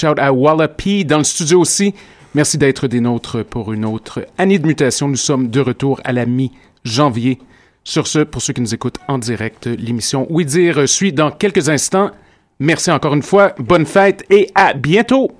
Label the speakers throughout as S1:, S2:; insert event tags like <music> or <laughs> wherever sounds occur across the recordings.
S1: shout à Wallapie dans le studio aussi. Merci d'être des nôtres pour une autre année de mutation. Nous sommes de retour à la mi-janvier. Sur ce, pour ceux qui nous écoutent en direct, l'émission Oui Dire suit dans quelques instants. Merci encore une fois, bonne fête et à bientôt!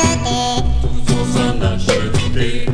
S2: acheté.
S3: Tous en.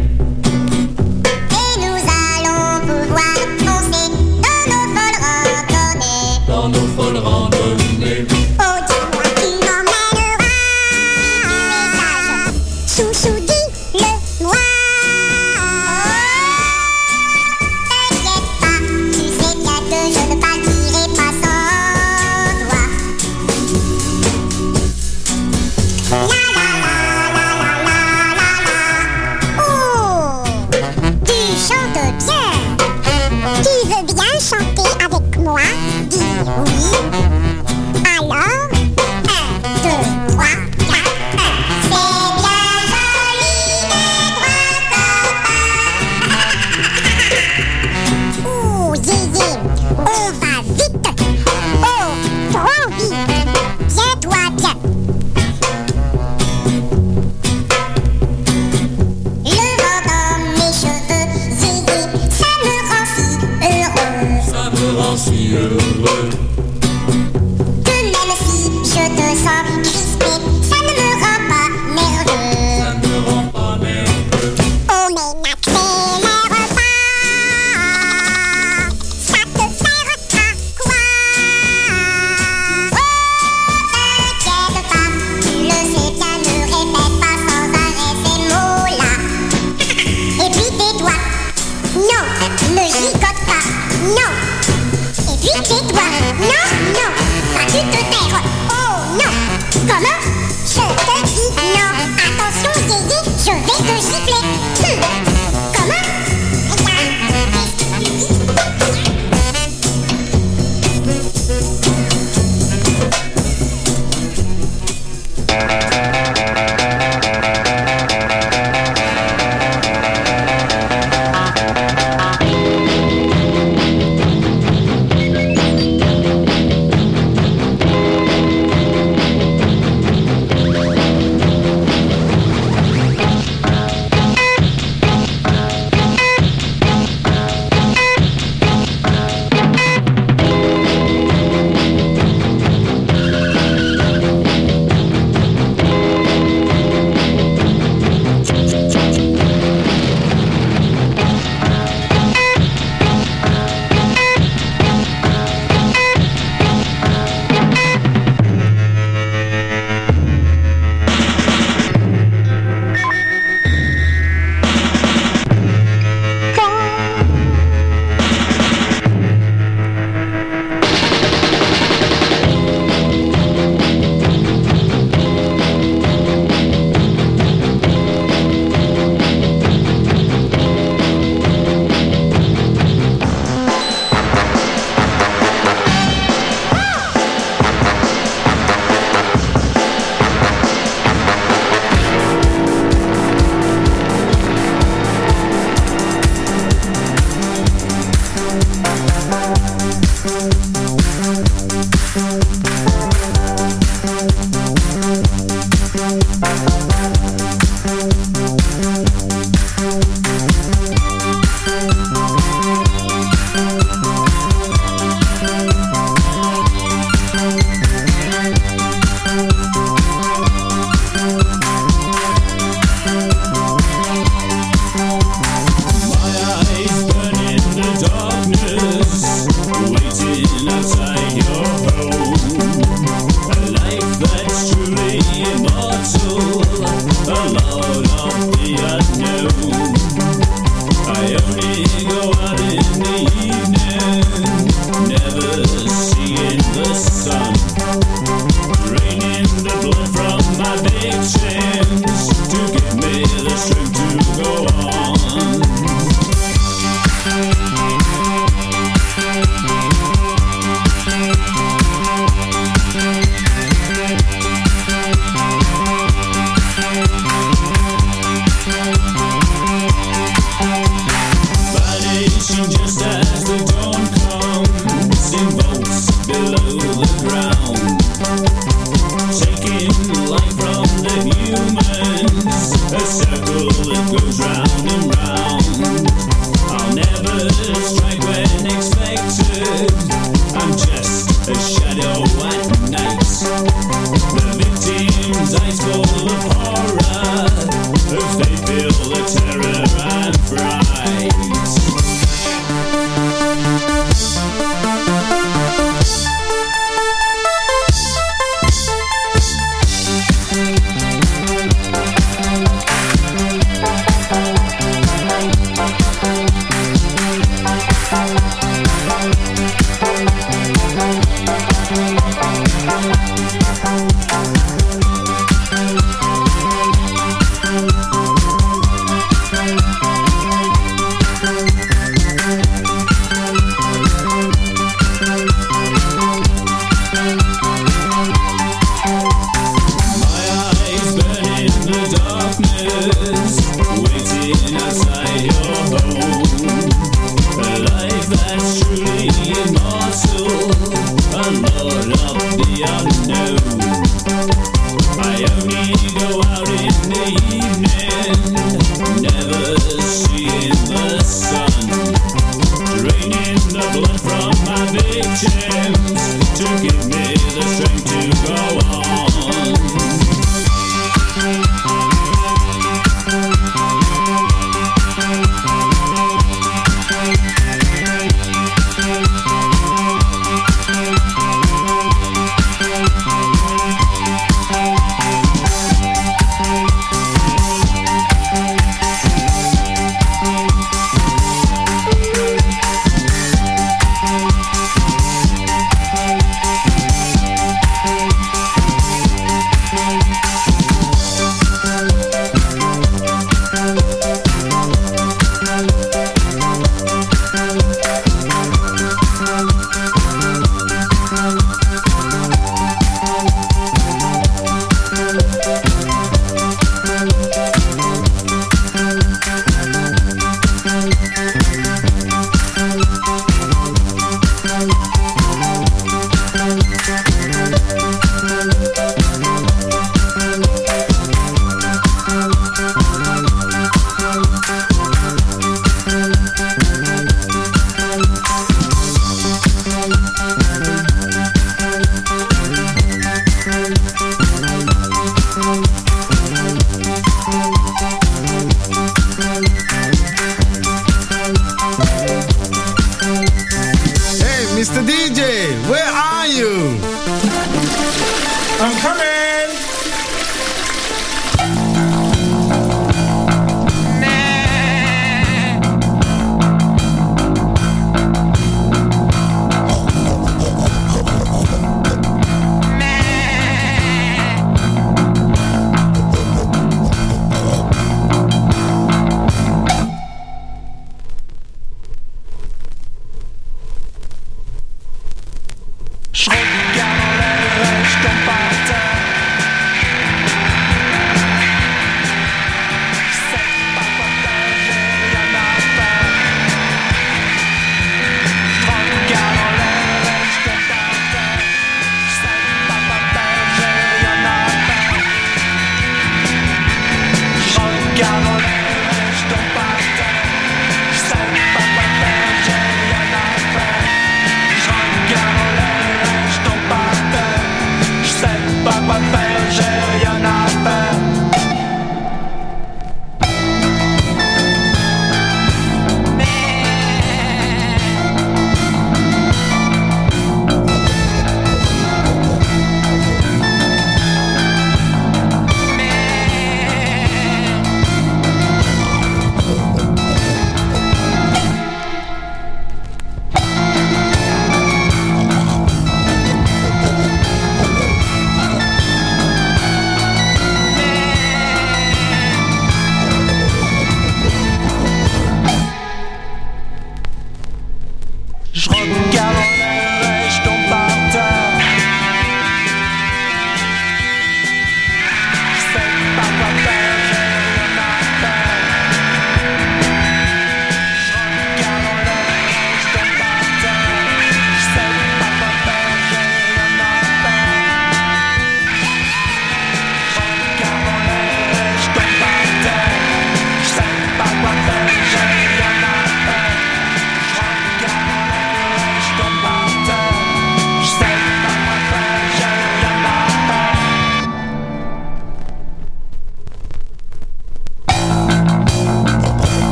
S3: Mr. DJ, where are you?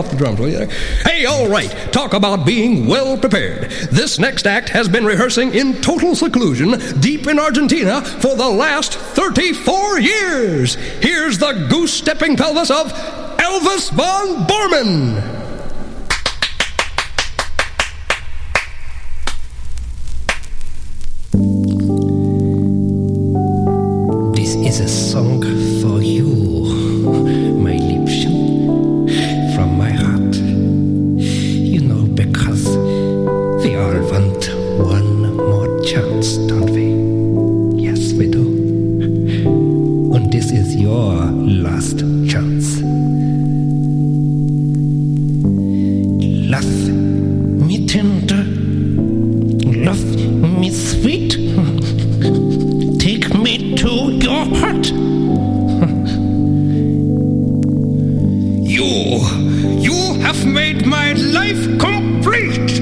S3: Off the drums, will you? Hey, all right. Talk about being well prepared. This next act has been rehearsing in total seclusion deep in Argentina for the last 34 years. Here's the goose stepping pelvis of Elvis von Borman.
S4: Heart. <laughs> You, you have made my life complete.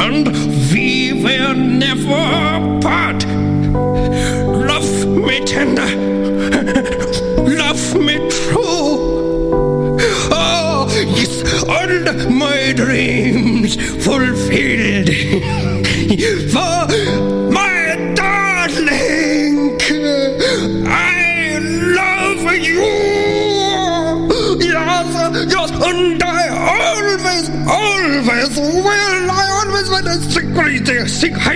S4: And we will never part. Love me tender. <laughs> Love me true. Oh, yes, and my dreams fulfilled. <laughs>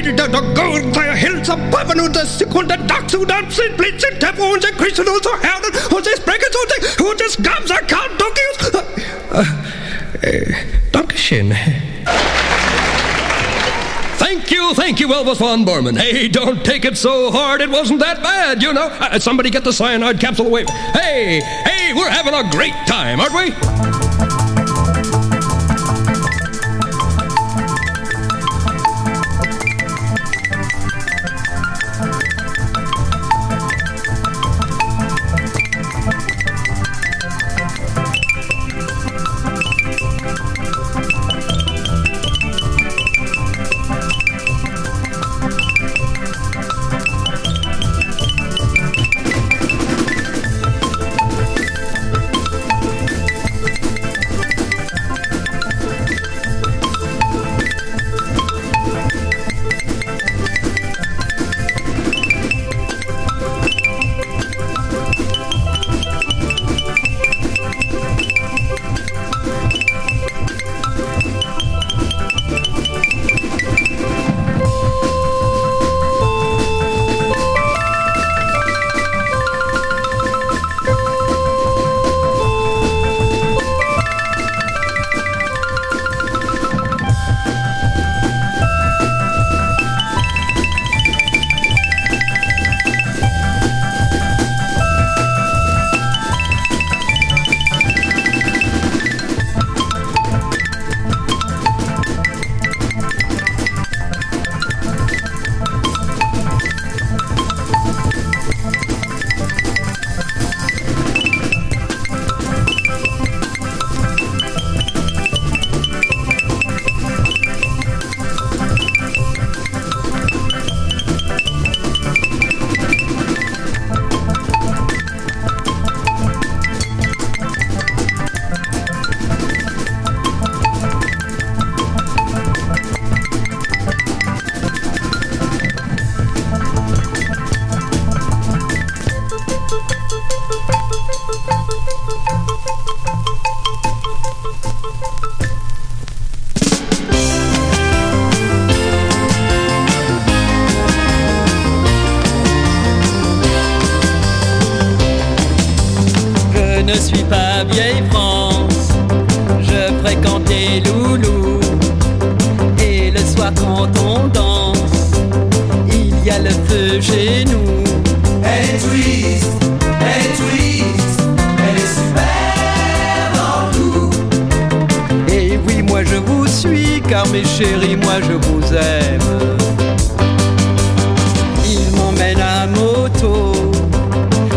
S4: Hills of the the blitz, and tap on the also who who gums, I can't talk you. Uh, uh, Dankeschön.
S3: Thank you, thank you, Elvis von Borman. Hey, don't take it so hard. It wasn't that bad, you know. Uh, somebody get the cyanide capsule away. Hey, hey, we're having a great time, aren't we?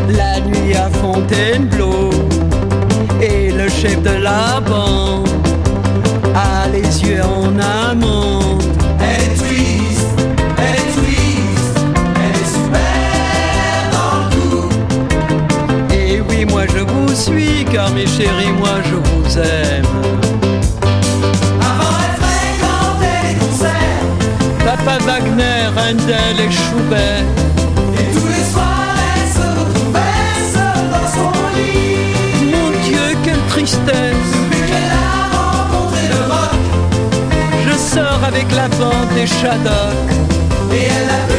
S5: La nuit à Fontainebleau et le chef de la bande a les yeux en amande.
S6: Elle twist, elle twist, elle est super dans le coup.
S5: Et oui, moi je vous suis car mes chéris, moi je vous aime. Papa Wagner, Handel et Schubert la des Shadocks.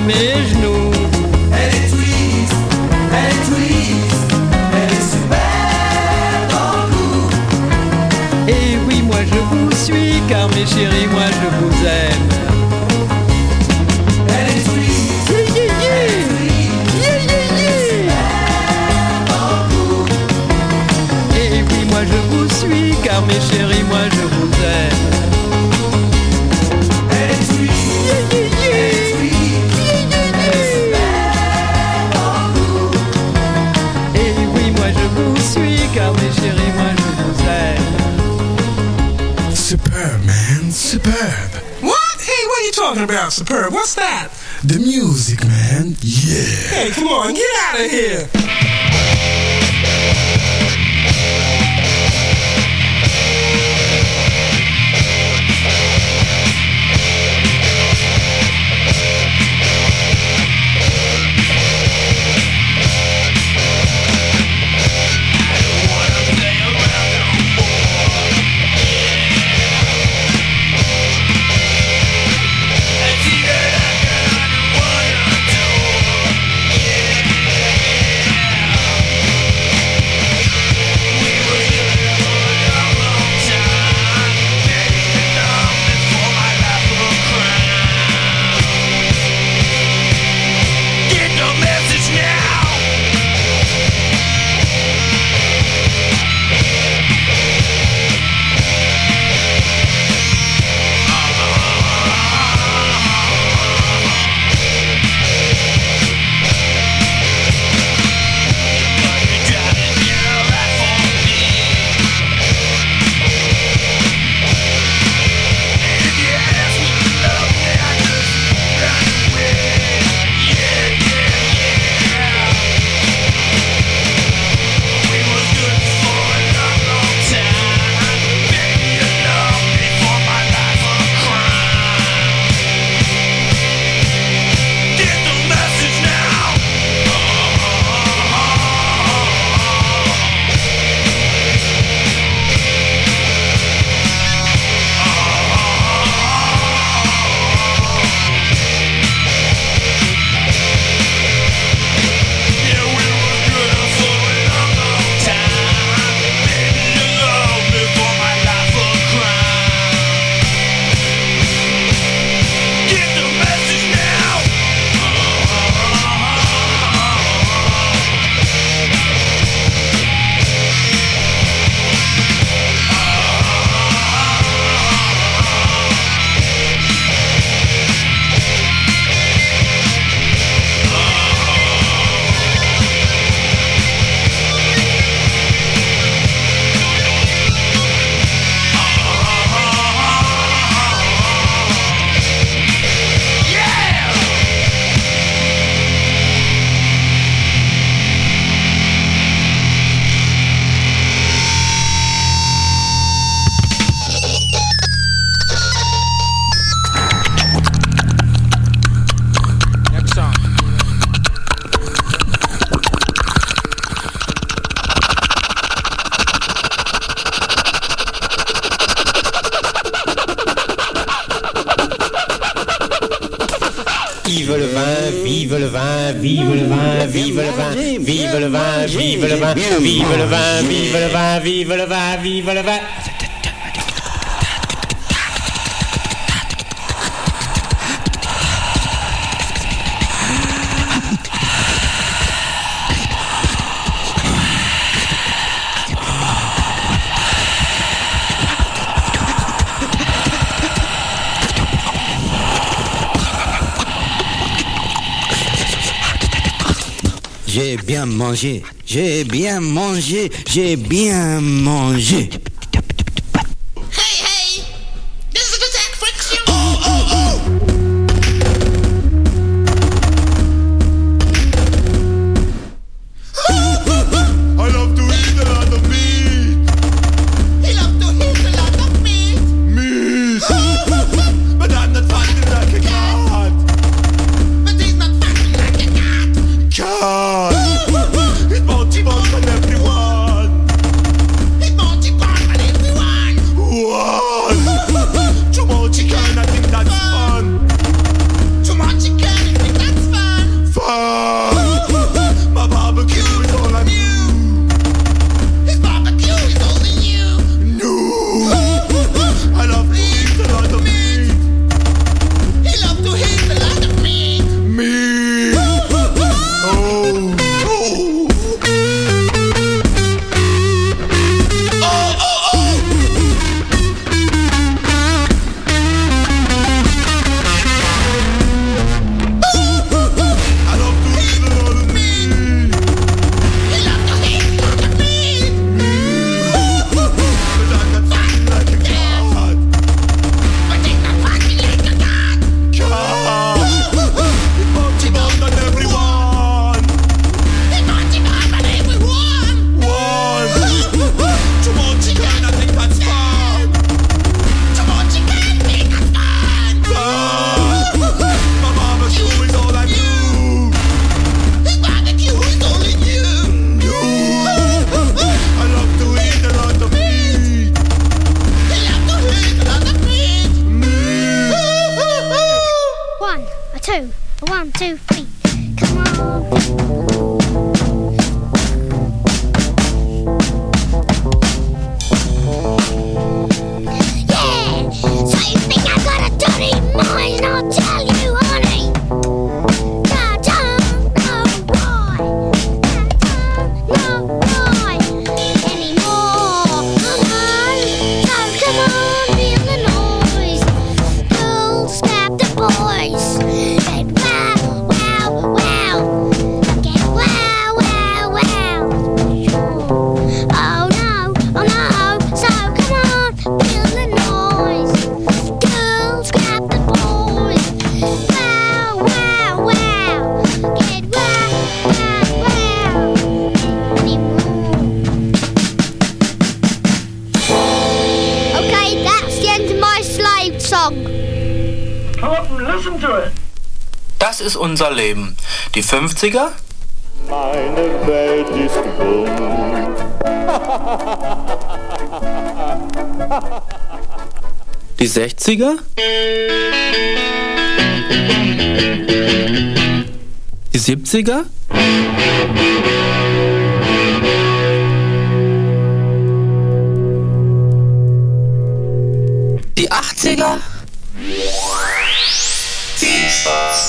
S7: mesmo. talking about, Superb? What's that?
S8: The music, man. Yeah.
S7: Hey, come on, get out of here.
S9: j'ai bien mangé, j'ai bien mangé.
S10: One,
S11: two, three. Come on.
S12: unser Leben. Die 50er?
S10: Meine Welt ist.
S12: Die 60er? Die 70er? Die 80er? Viel Spaß!